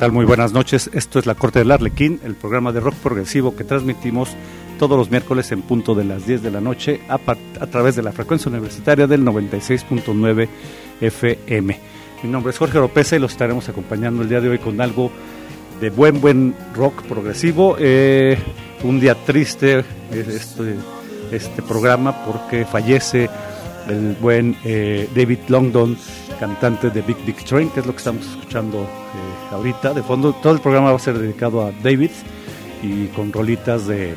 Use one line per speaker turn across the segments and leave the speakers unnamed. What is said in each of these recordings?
Tal? Muy buenas noches. Esto es La Corte del Arlequín, el programa de rock progresivo que transmitimos todos los miércoles en punto de las 10 de la noche a, través de la frecuencia universitaria del 96.9 FM. Mi nombre es Jorge Oropesa y los estaremos acompañando el día de hoy con algo de buen, buen rock progresivo. Eh, un día triste este, este programa porque fallece el buen eh, David Longdon, cantante de Big Big Train, que es lo que estamos escuchando eh, ahorita. De fondo, todo el programa va a ser dedicado a David y con rolitas de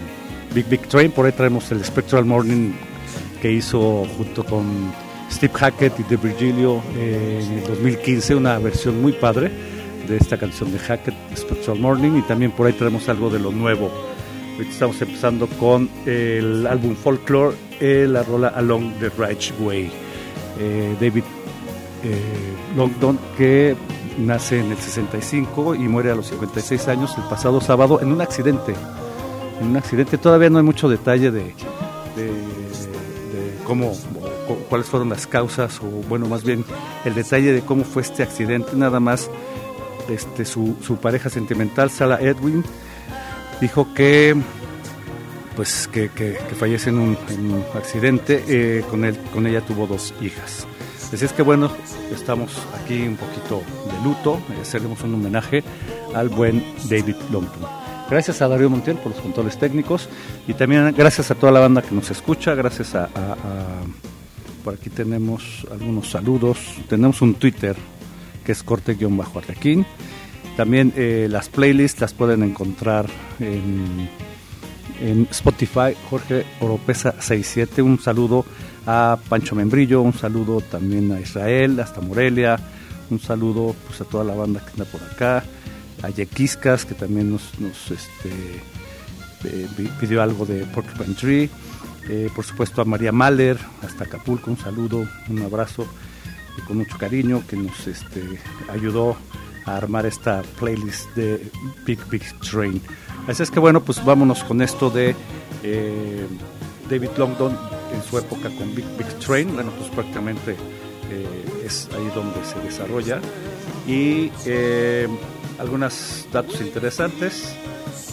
Big Big Train. Por ahí traemos el Spectral Morning que hizo junto con Steve Hackett y de Virgilio eh, en el 2015, una versión muy padre de esta canción de Hackett, Spectral Morning. Y también por ahí traemos algo de lo nuevo. Estamos empezando con el álbum Folklore, eh, la rola Along the Right Way. David eh, Longdon, que nace en el 65 y muere a los 56 años el pasado sábado en un accidente. En un accidente, todavía no hay mucho detalle de, cómo, cuáles fueron las causas, o bueno, más bien el detalle de cómo fue este accidente, nada más este, su, pareja sentimental, Sala Edwin, dijo que pues que, fallece en un, accidente, eh, con, él, con ella tuvo dos hijas. Así es que bueno, estamos aquí un poquito de luto, haceremos un homenaje al buen David Longton. Gracias a Darío Montiel por los controles técnicos y también gracias a toda la banda que nos escucha, gracias a, por aquí tenemos algunos saludos, tenemos un Twitter que es corte-arlequín. También eh, las playlists las pueden encontrar en, Spotify, Jorge Oropesa 67. Un saludo a Pancho Membrillo, un saludo también a Israel, hasta Morelia, un saludo pues, a toda la banda que anda por acá, a Yequiscas, que también nos, este, pidió algo de Porcupine Tree, eh, por supuesto a María Mahler, hasta Acapulco, un saludo, un abrazo con mucho cariño, que nos este, ayudó a armar esta playlist de Big Big Train. Así es que bueno, pues vámonos con esto de eh, David Longdon en su época con Big Big Train, bueno, pues prácticamente eh, es ahí donde se desarrolla. Y eh, algunos datos interesantes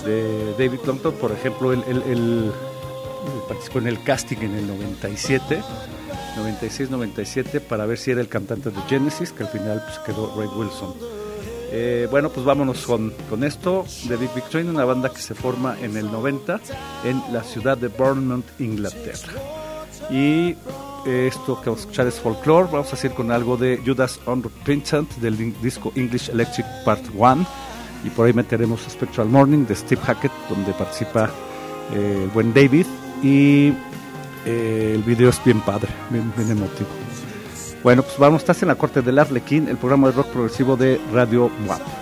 de David Longdon, por ejemplo, él, participó en el casting en el 97. 96-97 para ver si era el cantante de Genesis, que al final pues, quedó Ray Wilson. Eh, bueno, pues vámonos con, con, esto de Big Big Train, una banda que se forma en el 90 en la ciudad de Bournemouth, Inglaterra. Y
esto que vamos a escuchar es folklore. Vamos a hacer con algo de Judas Unrepentant del disco English Electric Part 1. Y por ahí meteremos Spectral Morning de Steve Hackett, donde participa eh, el buen David. Y eh, el video es bien padre, bien emotivo. Bueno, pues vamos, estás en la corte del Arlequín, el programa de rock progresivo de Radio WAP.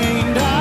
mind.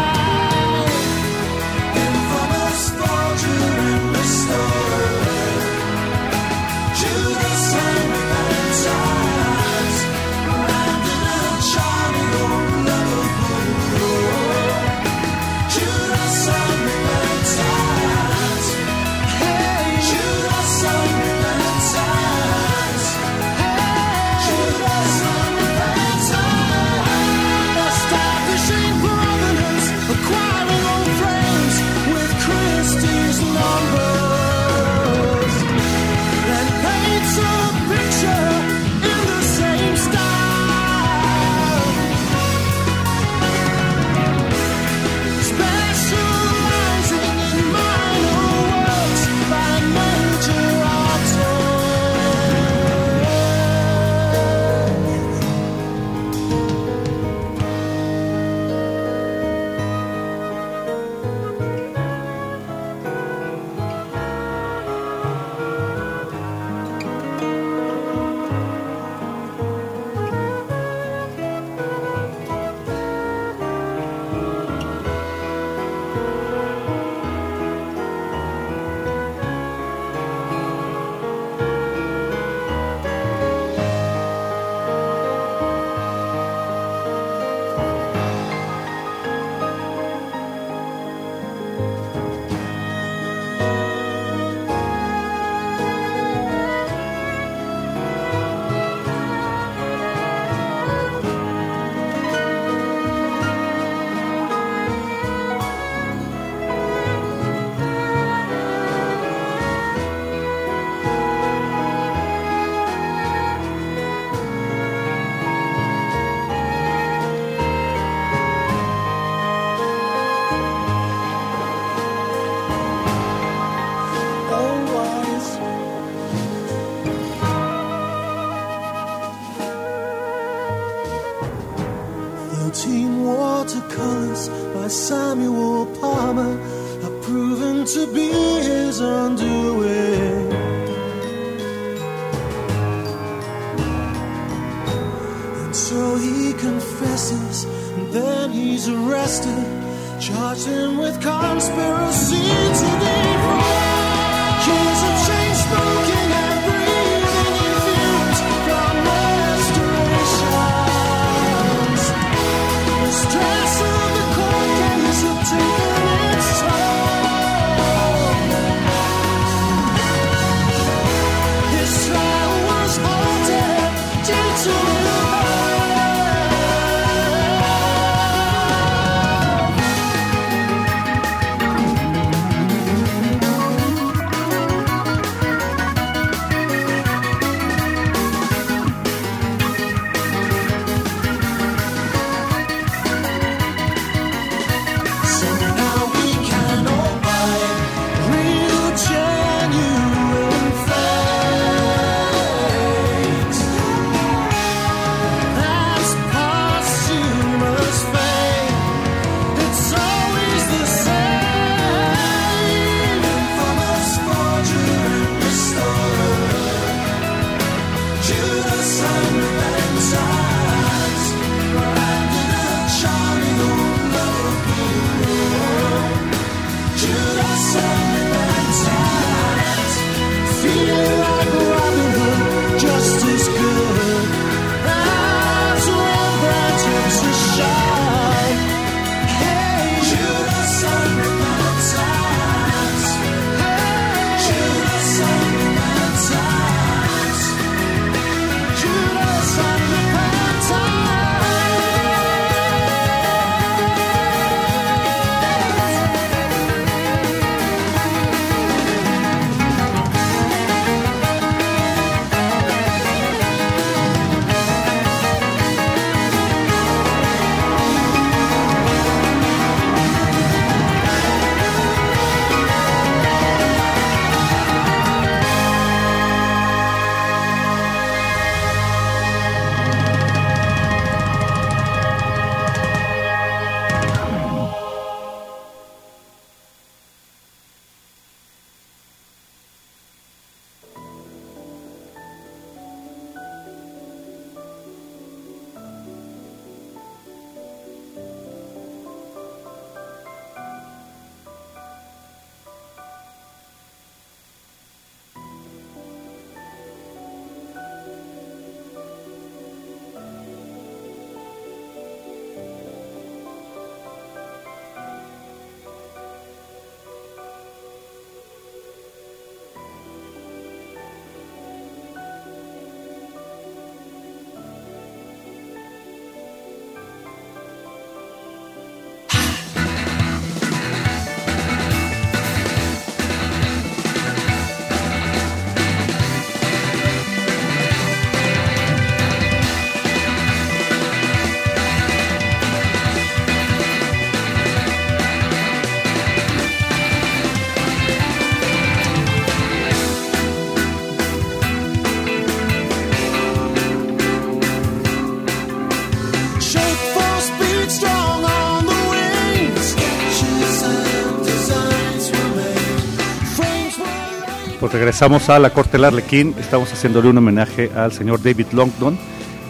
Regresamos a la Corte del Arlequín. Estamos haciéndole un homenaje al señor David Longdon,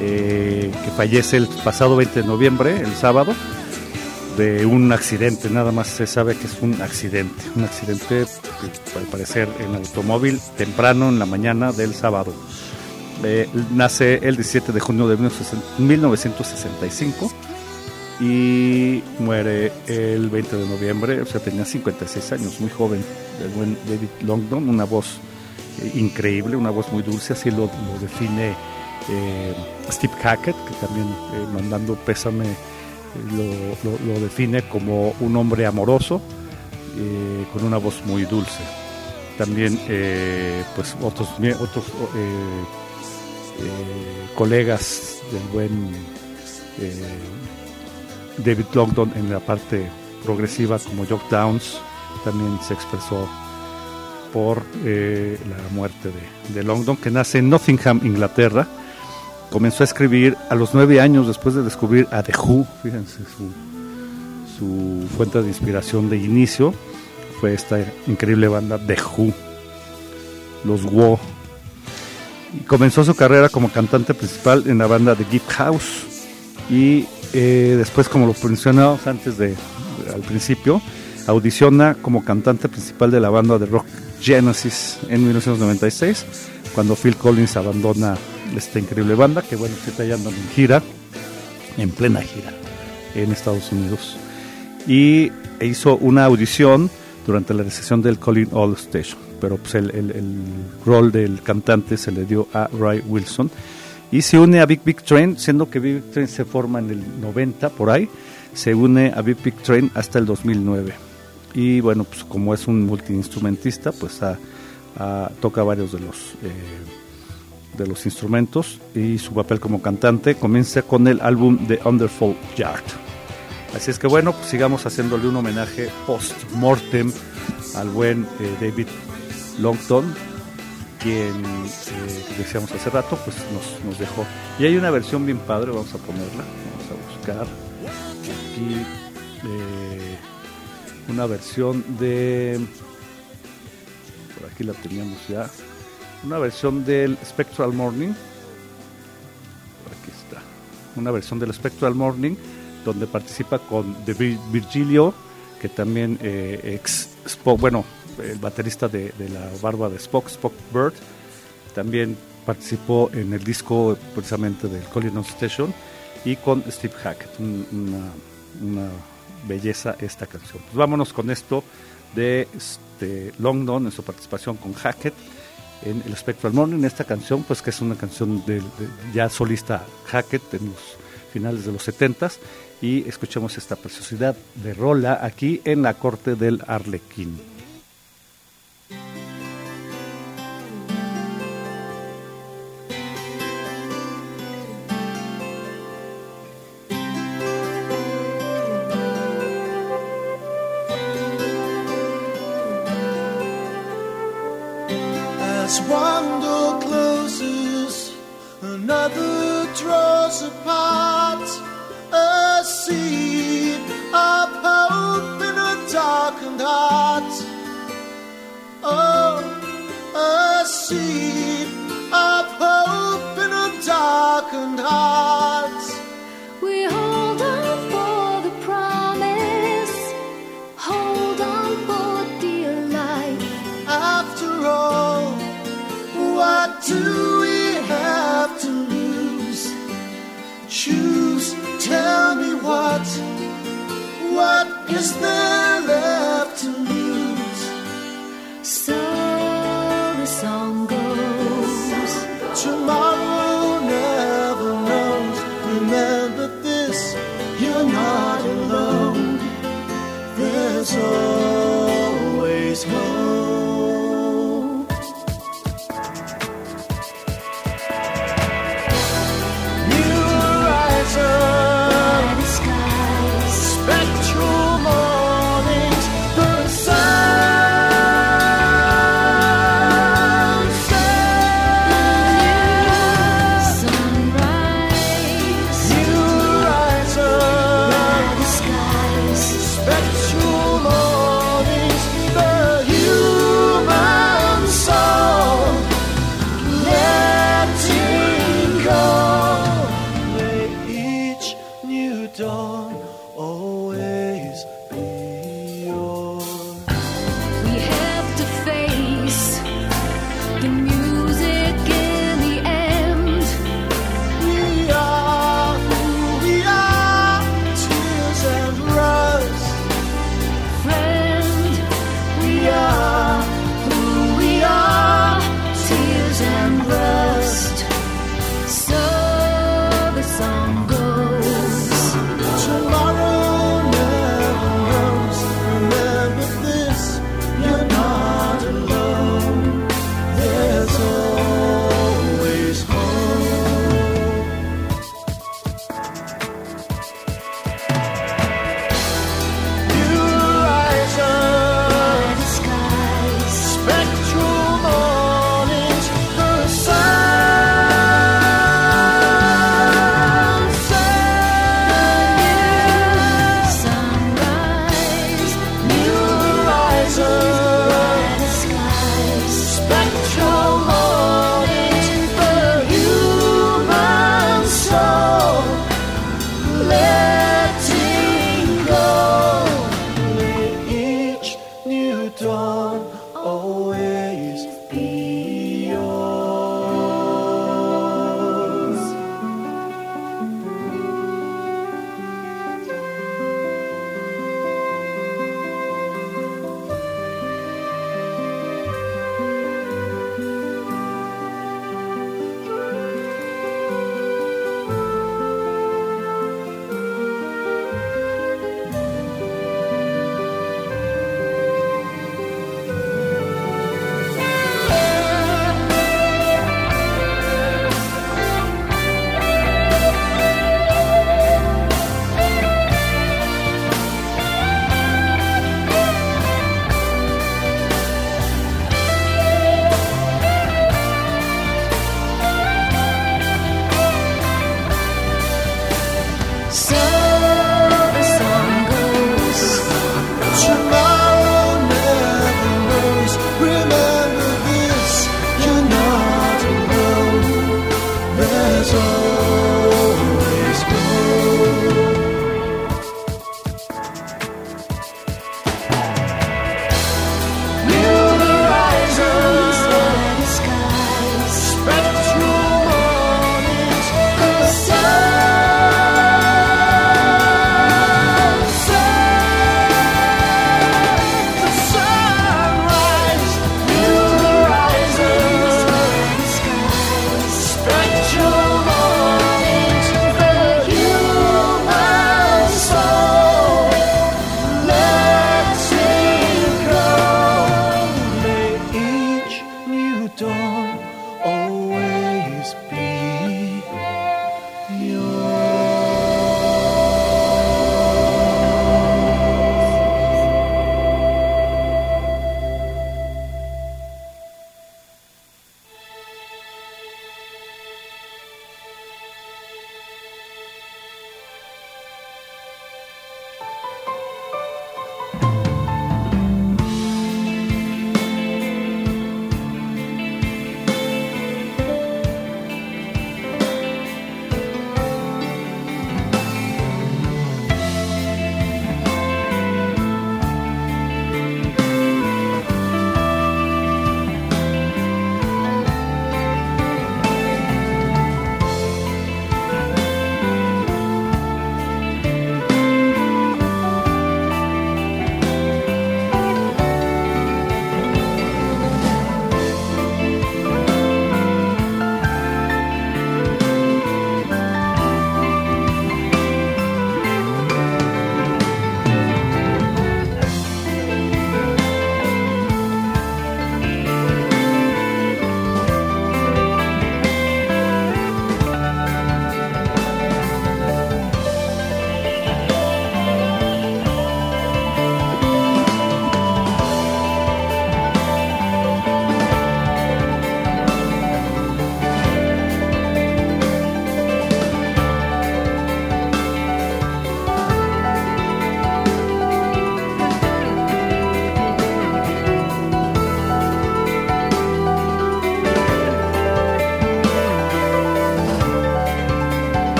eh, que fallece el pasado 20 de noviembre, el sábado, de un accidente. Nada más se sabe que es un accidente. Un accidente, al parecer, en automóvil temprano en la mañana del sábado. Eh, nace el 17 de junio de 1965 y muere el 20 de noviembre, o sea, tenía 56 años, muy joven, el buen David Longdon, una voz eh, increíble, una voz muy dulce, así lo, define eh, Steve Hackett, que también eh, mandando pésame lo, lo- define como un hombre amoroso, con una voz muy dulce. También, pues, otros, otros colegas del buen David Longdon en la parte progresiva como Jock Downs también se expresó por eh, la muerte de, Longdon que nace en Nottingham, Inglaterra. Comenzó a escribir a los nueve años después de descubrir a The Who fíjense su,
su fuente de inspiración de inicio. Fue esta increíble banda The Who, los Wo. Y comenzó su carrera como cantante principal en la banda The Gift House y eh, después, como lo mencionamos antes de, al principio, audiciona como cantante principal de la banda de rock Genesis en 1996, cuando Phil Collins abandona esta increíble banda, que bueno, está yendo en gira, en plena gira, en Estados Unidos. Y hizo una audición durante la recesión del Colin All Station, pero pues el, el, el, rol del cantante se le dio a Ray Wilson y se une a Big Big Train, siendo que Big Big Train se forma en el 90 por ahí, se une a Big Big Train hasta el 2009 y bueno, pues como es un multiinstrumentista, pues a, a, toca varios de los eh, de los instrumentos y su papel como cantante comienza con el álbum The Underfall Yard. Así es que bueno, pues sigamos haciéndole un homenaje post-mortem al buen eh, David Longton, quien eh, decíamos hace rato, pues nos, dejó. Y hay una versión bien padre, vamos a ponerla, vamos a buscar. Aquí eh, una versión de, por aquí la teníamos ya, una versión del Spectral Morning, aquí está, una versión del Spectral Morning donde participa con The Virgilio, que también eh, ex bueno, el baterista de, de, la barba de Spock, Spock Bird, también participó en el disco precisamente del Colin Station y con Steve Hackett, un, una, una, belleza esta canción. Pues vámonos con esto de este, en su participación con Hackett en el Spectral Morning, esta canción pues que es una canción de, de ya solista Hackett en los finales de los 70s y escuchemos esta preciosidad de rola aquí en la corte del Arlequín.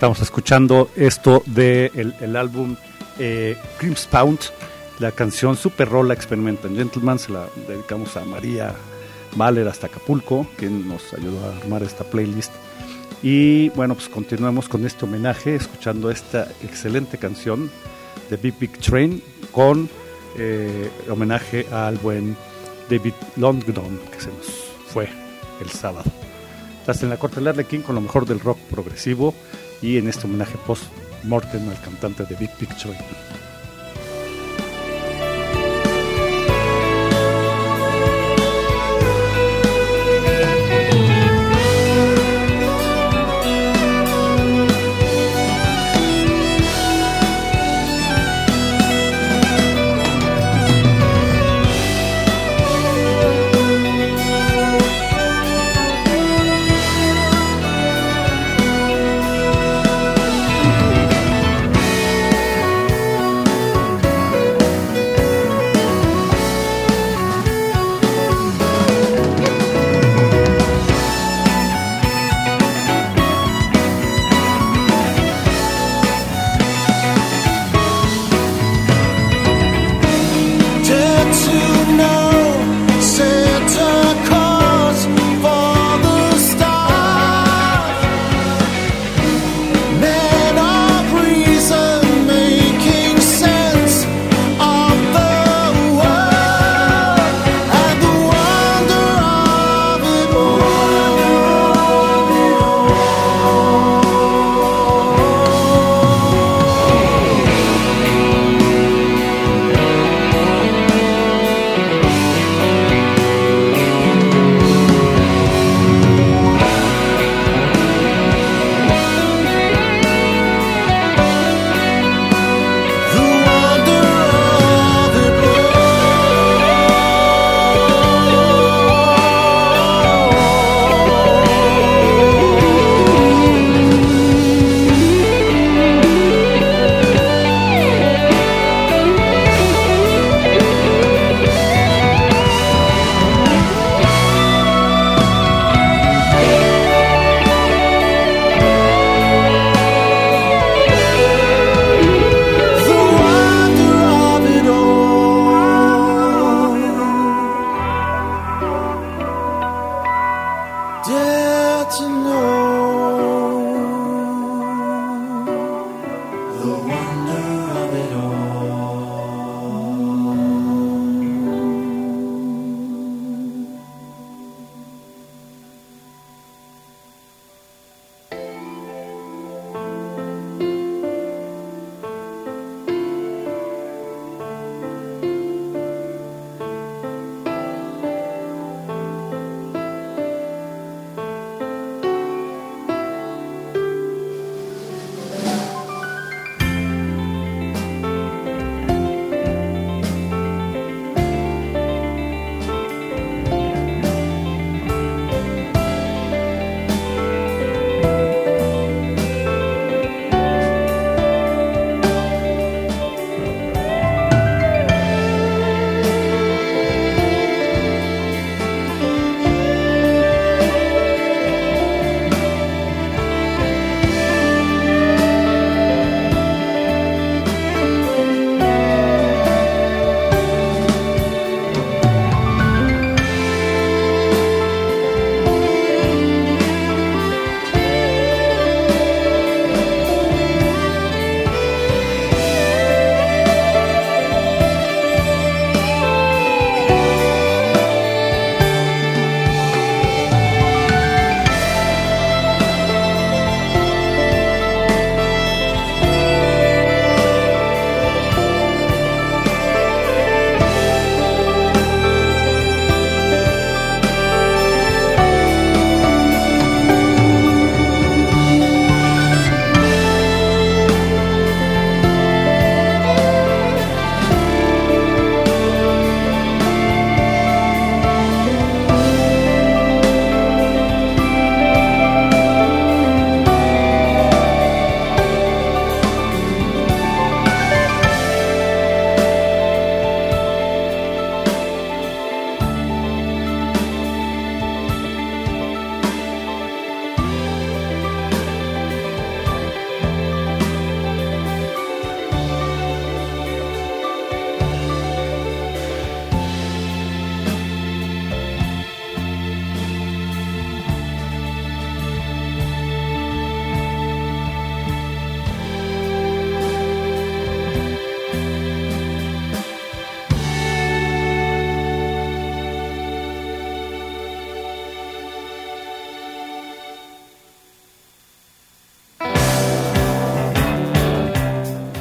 Estamos escuchando esto de el, álbum eh, Pound, la canción Super Rolla Experimental Gentleman, se la dedicamos a María Mahler hasta Acapulco, quien nos ayudó a armar esta playlist. Y bueno, pues continuamos con este homenaje, escuchando esta excelente canción de Big Big Train con eh, homenaje al buen David Longdon, que se nos fue el sábado. Estás en la corte del Arlequín con lo mejor del rock progresivo y en este homenaje post-mortem al cantante de Big Big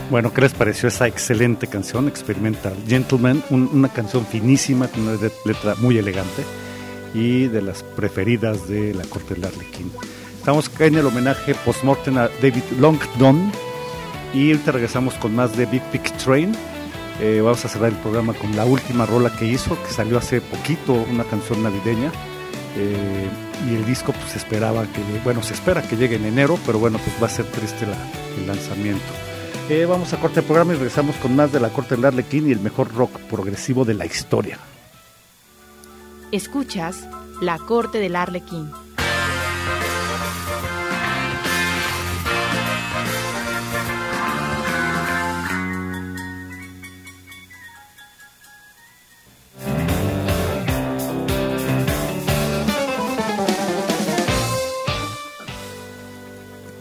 Bueno, ¿qué les pareció esa excelente canción, Experimental Gentleman? Un- una canción finísima, con una let- letra muy elegante y de las preferidas de la corte del Arlequín. Estamos en el homenaje post-mortem a David Longdon y ahorita regresamos con más de Big Big Train. Eh, vamos a cerrar el programa con la última rola que hizo, que salió hace poquito, una canción navideña. Eh, y el disco pues esperaba que, bueno, se espera que llegue en enero, pero bueno, pues va a ser triste el lanzamiento. Vamos a corte el programa y regresamos con más de la corte del Arlequín y el mejor rock progresivo de la historia.
Escuchas La Corte del Arlequín.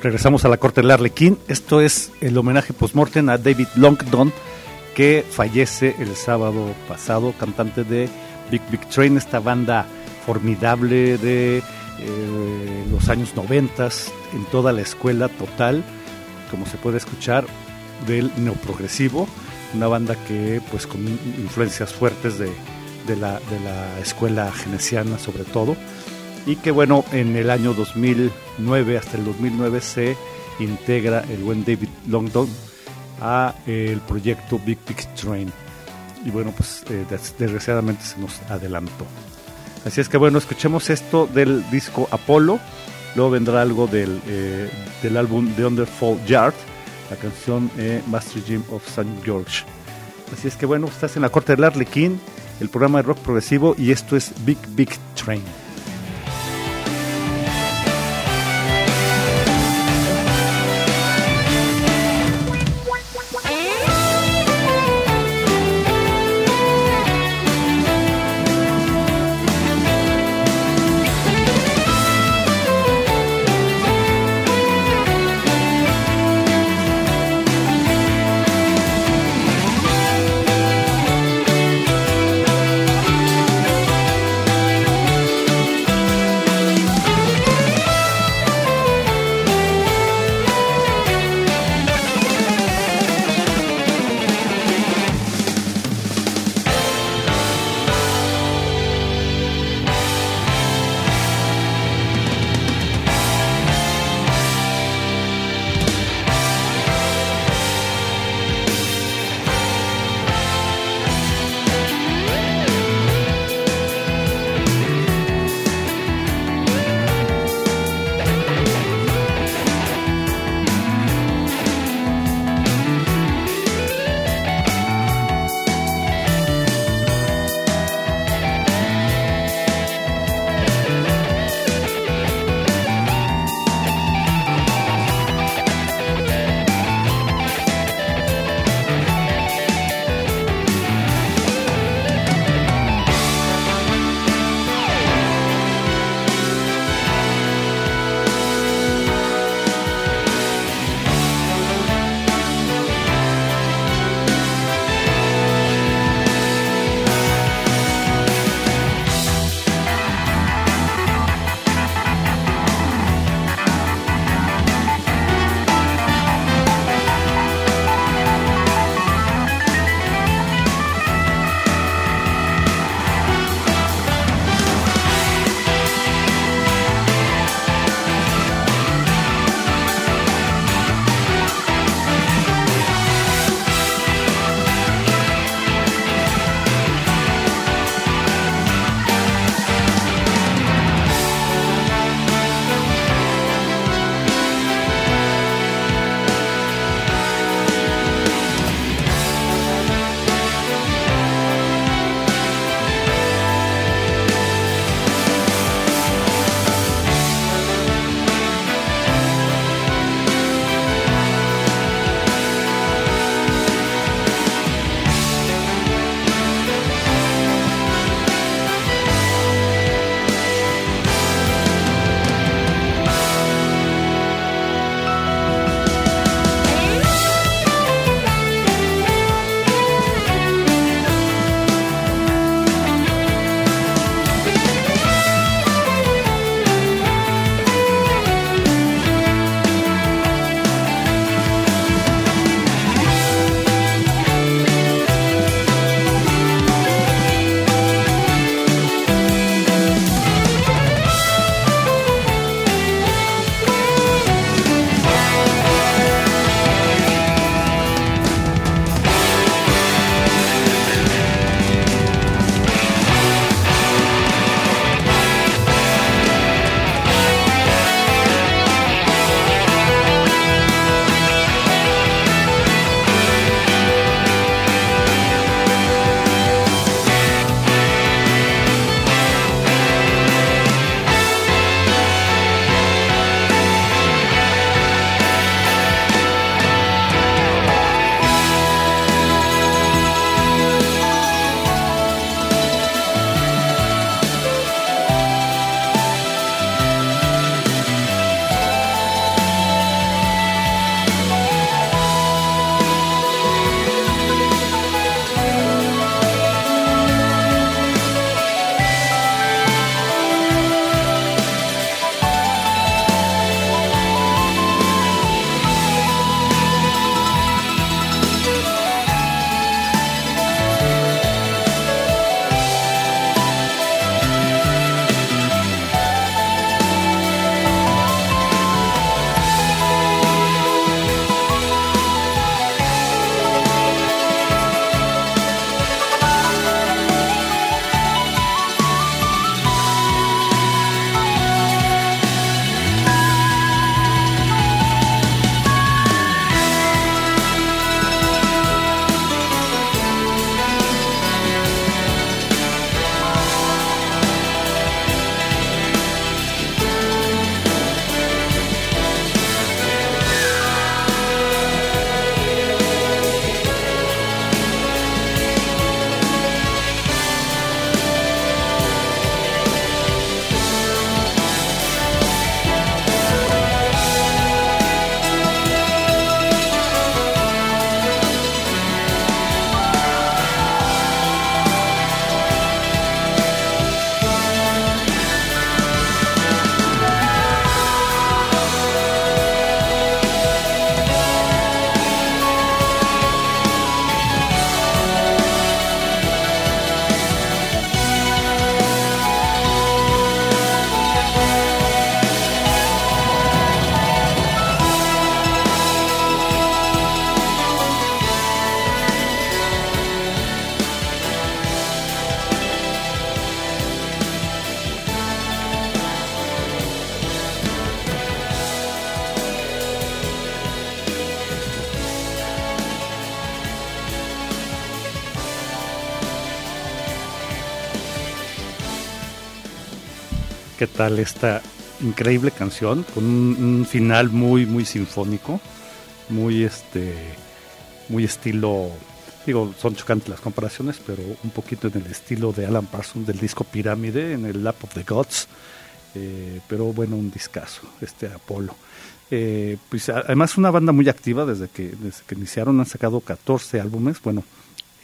Regresamos a la corte del Arlequín. Esto es el homenaje post-mortem a David Longdon, que fallece el sábado pasado, cantante de Big Big Train, esta banda formidable de eh, los años 90 en toda la escuela total, como se puede escuchar, del neoprogresivo, una banda que pues con influencias fuertes de, de la, de la escuela genesiana sobre todo y que bueno, en el año 2009, hasta el 2009 se integra el buen David Longdon a eh, el proyecto Big Big Train. Y bueno, pues eh, des- desgraciadamente se nos adelantó. Así es que bueno, escuchemos esto del disco Apollo, luego vendrá algo del, eh, del álbum The Underfall Yard, la canción eh, Master Jim of St. George. Así es que bueno, estás en la corte del Arlequín, el programa de rock progresivo, y esto es Big Big Train. Qué tal esta increíble canción con un, final muy muy sinfónico, muy este muy estilo digo, son chocantes las comparaciones, pero un poquito en el estilo de Alan Parsons del disco Pirámide en el Lap of the Gods. Eh, pero bueno, un discazo, este Apolo. Eh, pues además una banda muy activa desde que, desde que iniciaron, han sacado 14 álbumes. Bueno,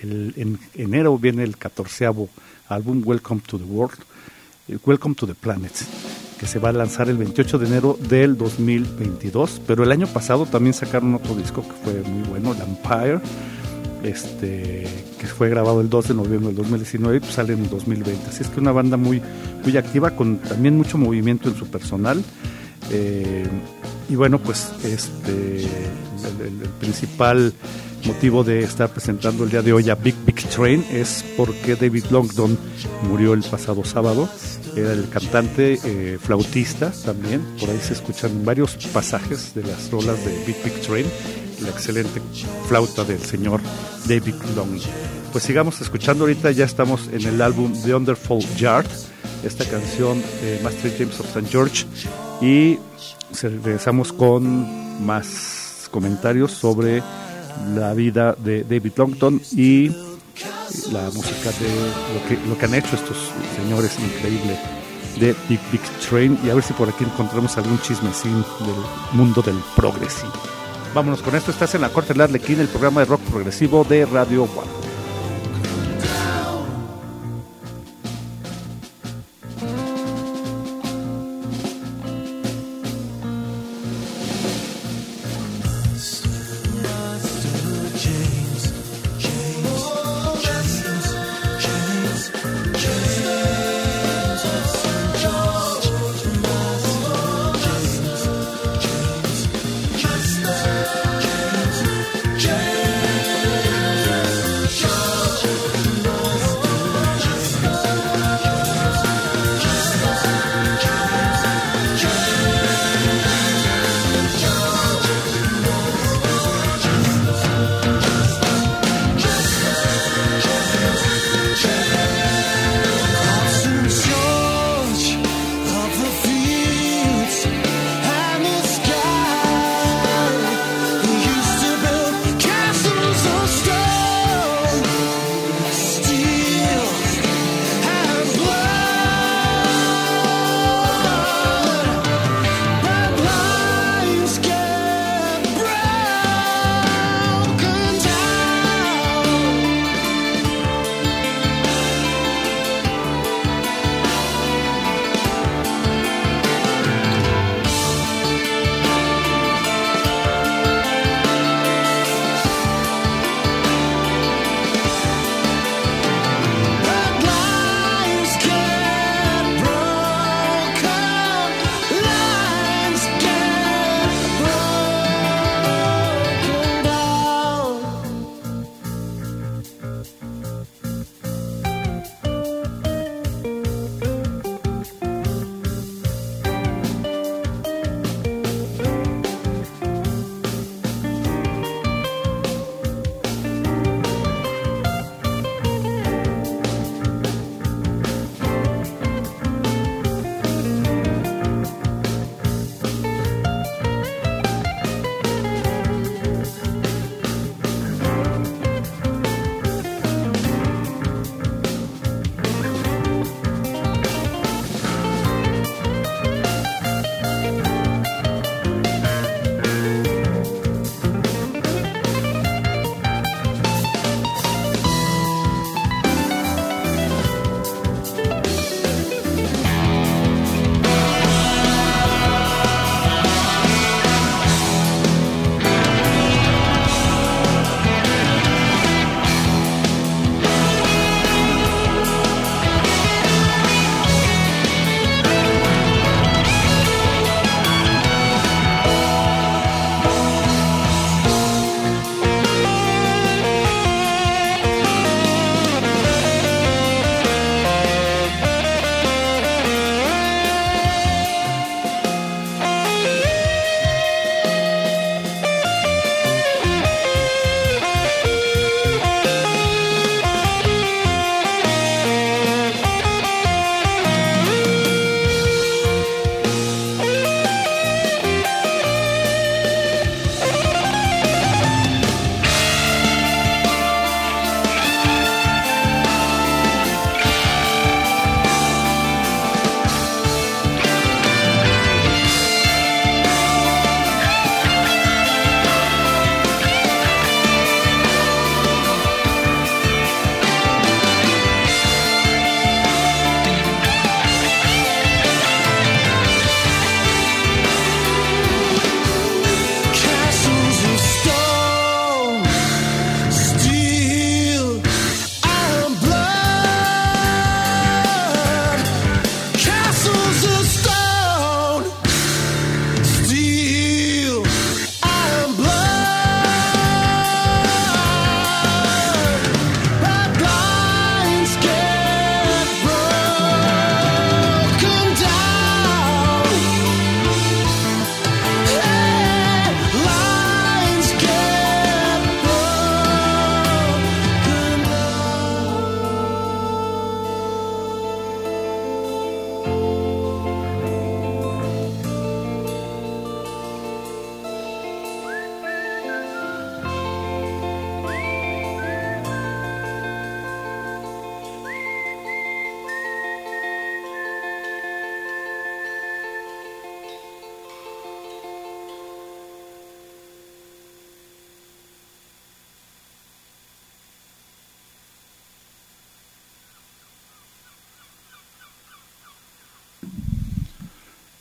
en enero viene el 14 álbum, Welcome to the World, Welcome to the Planet, que se va a lanzar el 28 de enero del 2022. Pero el año pasado también sacaron otro disco que fue muy bueno, el Empire, este, que fue grabado el 2 de noviembre del 2019 y pues sale en el 2020. Así es que una banda muy, muy activa, con también mucho movimiento en su personal. Eh, y bueno, pues este, el, principal motivo de estar presentando el día de hoy a Big Big Train es porque David Longdon murió el pasado sábado. Era el cantante, eh, flautista también. Por ahí se escuchan varios pasajes de las rolas de Big Big Train. La excelente flauta del señor David Longdon. Pues sigamos escuchando. Ahorita ya estamos en el álbum The Wonderful Yard. Esta canción, eh, Master James of St. George. Y regresamos con más comentarios sobre la vida de David Longton y la música de lo que, lo que han hecho estos señores increíbles de Big Big Train y a ver si por aquí encontramos algún chismecín del mundo del progresivo. Vámonos con esto, estás en la Corte del Arlequín, el programa de rock progresivo de Radio One.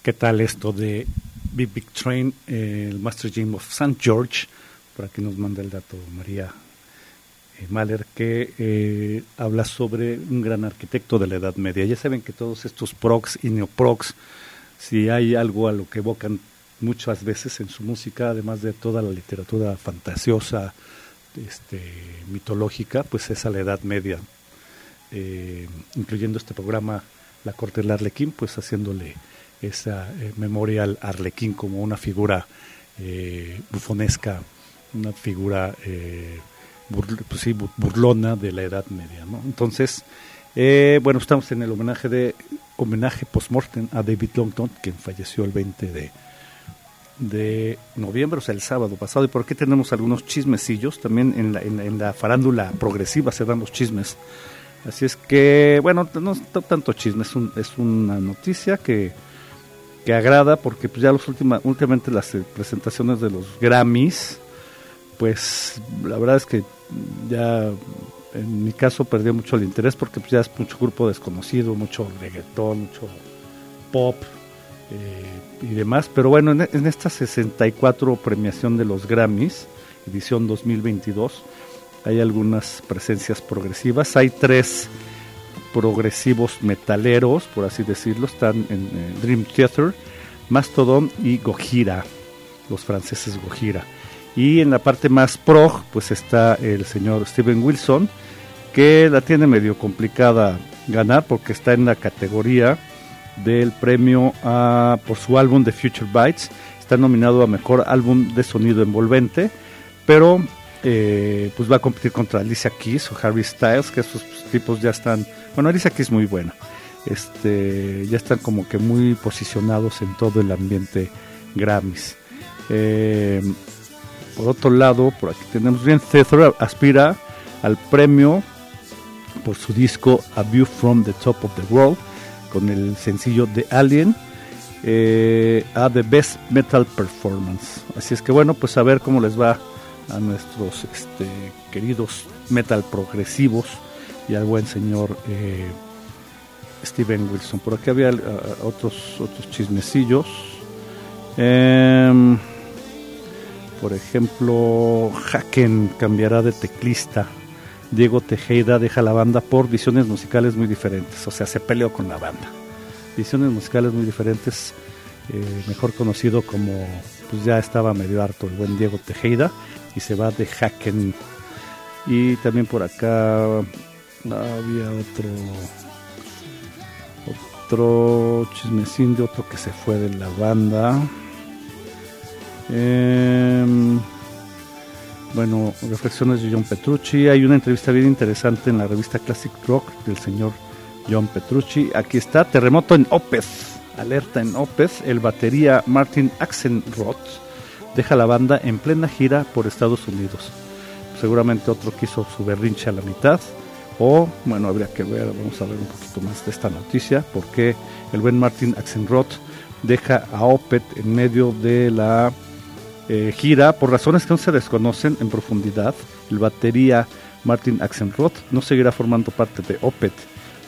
Qué tal esto de Big Big Train, el Master Jim of St. George, por aquí nos manda el dato María eh, Mahler, que eh, habla sobre un gran arquitecto de la Edad Media. Ya saben que todos estos progs y neoprogs, si hay algo a lo que evocan muchas veces en su música, además de toda la literatura fantasiosa, este, mitológica, pues es a la Edad Media, eh, incluyendo este programa La Corte del Arlequín, pues haciéndole esa eh, memorial Arlequín como una figura eh, bufonesca, una figura eh, pues sí, bu- burlona de la Edad Media. ¿no? Entonces, eh, bueno, estamos en el homenaje de homenaje post-mortem a David Longton, quien falleció el 20 de, de noviembre, o sea, el sábado pasado. Y por aquí tenemos algunos chismecillos. También en la, farándula progresiva se dan los chismes. Así es que, bueno, no tanto chisme, es, un- es una noticia que, que agrada porque pues, ya los última, últimamente las eh, presentaciones de los Grammys, pues la verdad es que ya en mi caso perdió mucho el interés porque pues, ya es mucho grupo desconocido, mucho reggaetón, mucho pop eh, y demás. Pero bueno, en, en esta 64 premiación de los Grammys, edición 2022, hay algunas presencias progresivas. Hay tres progresivos metaleros, por así decirlo, están en Dream Theater, Mastodon y Gojira, los franceses Gojira. Y en la parte más prog, pues está el señor Steven Wilson, que la tiene medio complicada ganar porque está en la categoría del premio a- por su álbum The Future Bites. Está nominado a mejor álbum de sonido envolvente, pero eh, pues va a competir contra Alicia Keys o Harry Styles, que esos tipos ya están. Bueno, Alicia Keys muy buena. Este, ya están como que muy posicionados en todo el ambiente Grammys. Eh, por otro lado, por aquí tenemos bien, Cethra aspira al premio por su disco A View from the Top of the World con el sencillo de Alien eh, a The Best Metal Performance. Así es que bueno, pues a ver cómo les va a nuestros este, queridos metal progresivos y al buen señor eh, Steven Wilson. Por aquí había uh, otros otros chismecillos. Em, por ejemplo, Haken cambiará de teclista. Diego Tejeda deja la banda por visiones musicales muy diferentes. O sea, se peleó con la banda. Visiones musicales muy diferentes. eh, mejor conocido como, pues ya estaba medio harto el buen Diego Tejeda. Y se va de Haken. Y también por acá había otro otro chismecín de otro que se fue de la banda. Em, bueno, reflexiones de John Petrucci. Hay una entrevista bien interesante en la revista Classic Rock del señor John Petrucci. Aquí está, terremoto en Opeth. Alerta en Opeth. El batería Martin Axenroth deja la banda en plena gira por Estados Unidos. Seguramente otro que hizo su berrinche a la mitad. O, bueno, habría que ver, vamos a ver un poquito más de esta noticia, porque el buen Martin Axenroth deja a Opeth en medio de la eh, gira por razones que no se desconocen en profundidad. El batería Martin Axenroth no seguirá formando parte de Opeth.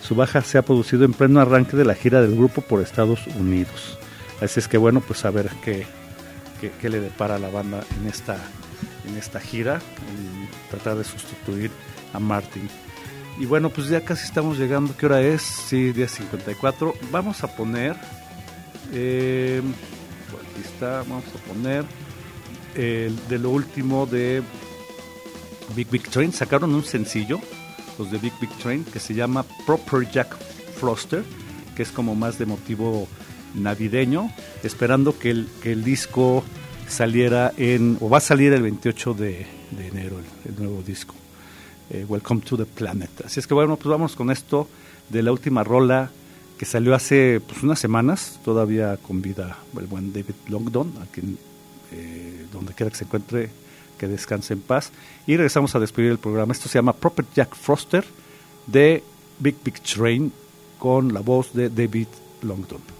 Su baja se ha producido en pleno arranque de la gira del grupo por Estados Unidos. Así es que bueno, pues a ver qué, qué, qué le depara a la banda en esta, en esta gira y tratar de sustituir a Martin. Y bueno, pues ya casi estamos llegando. ¿Qué hora es? Sí, 10.54. Vamos a poner... Eh, aquí está, vamos a poner el de lo último de Big Big Train. Sacaron un sencillo, los de Big Big Train, que se llama Proper Jack Froster, que es como más de motivo navideño, esperando que el, que el disco saliera en, o va a salir el 28 de, enero, el nuevo disco. Eh, Welcome to the Planet. Así es que bueno, pues vamos con esto de la última rola que salió hace pues, unas semanas, todavía con vida el buen David Longdon, a quien eh, donde quiera que se encuentre, que descanse en paz. Y regresamos a despedir el programa. Esto se llama Proper Jack Froster de Big Big Train con la voz de David Longdon.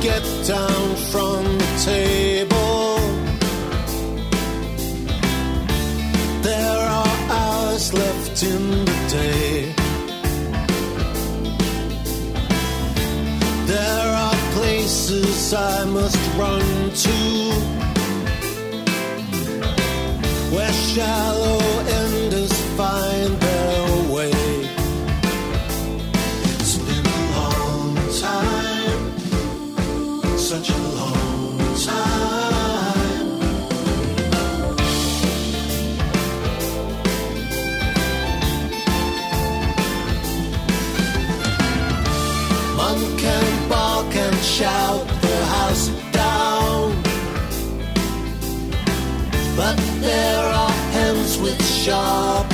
Get down from the table, there are hours left in the day. There are places I must run to where shallow shop.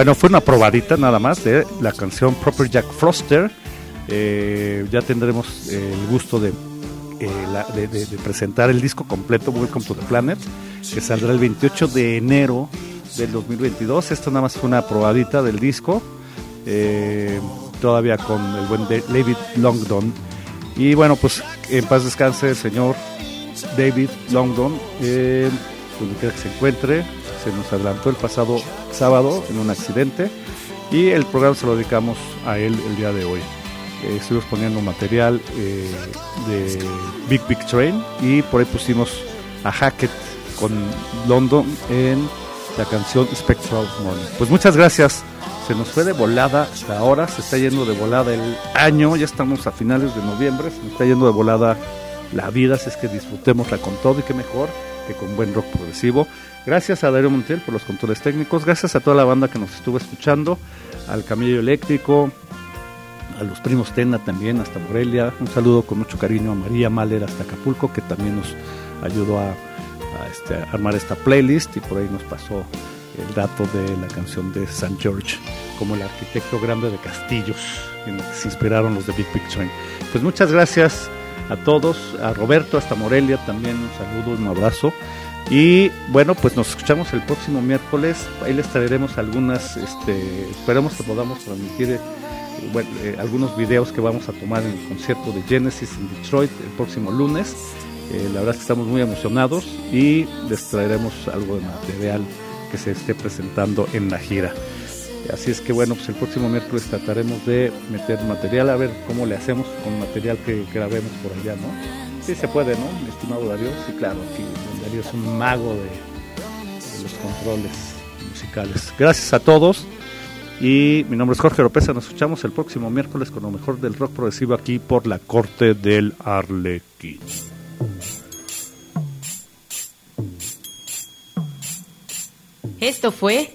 Bueno, fue una probadita nada más de la canción Proper Jack Froster. Eh, ya tendremos eh, el gusto de, eh, de- presentar el disco completo, Welcome to the Planet, que saldrá el 28 de enero del 2022. Esto nada más fue una probadita del disco, todavía con el buen David Longdon. Y bueno, pues en paz descanse el señor David Longdon, donde quiera que se encuentre. Se nos adelantó el pasado sábado en un accidente y el programa se lo dedicamos a él el día de hoy. Eh, estuvimos poniendo material eh, de Big Big Train y por ahí pusimos a Hackett con London en la canción Spectral Morning. Pues muchas gracias. Se nos fue de volada hasta ahora, se está yendo de volada el año, ya estamos a finales de noviembre, se nos está yendo de volada la vida, así es que disfrutémosla con todo y qué mejor que con buen rock progresivo. Gracias a Darío Montiel por los controles técnicos, gracias a toda la banda que nos estuvo escuchando, al Camello Eléctrico, a los primos Tena también, hasta Morelia. Un saludo con mucho cariño a María Mahler hasta Acapulco, que también nos ayudó a, a, este, a armar esta playlist y por ahí nos pasó el dato de la canción de St. George como el arquitecto grande de castillos en el que se inspiraron los de Big Big Train. Pues muchas gracias a todos, a Roberto hasta Morelia también un saludo, un abrazo. Y bueno, pues nos escuchamos el próximo miércoles. Ahí les traeremos algunas, este, esperemos que podamos transmitir eh, eh, algunos videos que vamos a tomar en el concierto de Genesis en Detroit el próximo lunes. Eh, la verdad es que estamos muy emocionados y les traeremos algo de material que se esté presentando en la gira. Así es que bueno, pues el próximo miércoles trataremos de meter material, a ver cómo le hacemos con material que grabemos por allá, ¿no? Sí se puede, ¿no? Mi estimado Darío, sí, claro, aquí Darío es un mago de, de los controles musicales. Gracias a todos y mi nombre es Jorge Oropesa, nos escuchamos el próximo miércoles con lo mejor del rock progresivo aquí por la corte del Arlequín.
Esto fue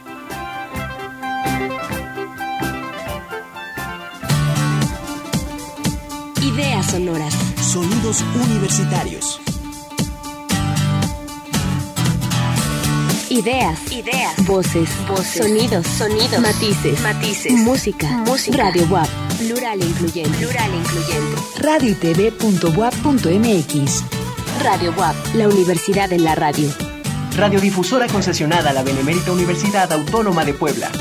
Ideas sonoras.
Sonidos universitarios.
Ideas.
Ideas.
Voces.
Voces.
Sonidos.
Sonidos.
Matices.
Matices.
Música.
Música.
Radio WAP. Plural e incluyente.
Plural e incluyente.
radiotv.wap.mx. Radio WAP, la universidad en la radio.
Radiodifusora concesionada a la Benemérita Universidad Autónoma de Puebla.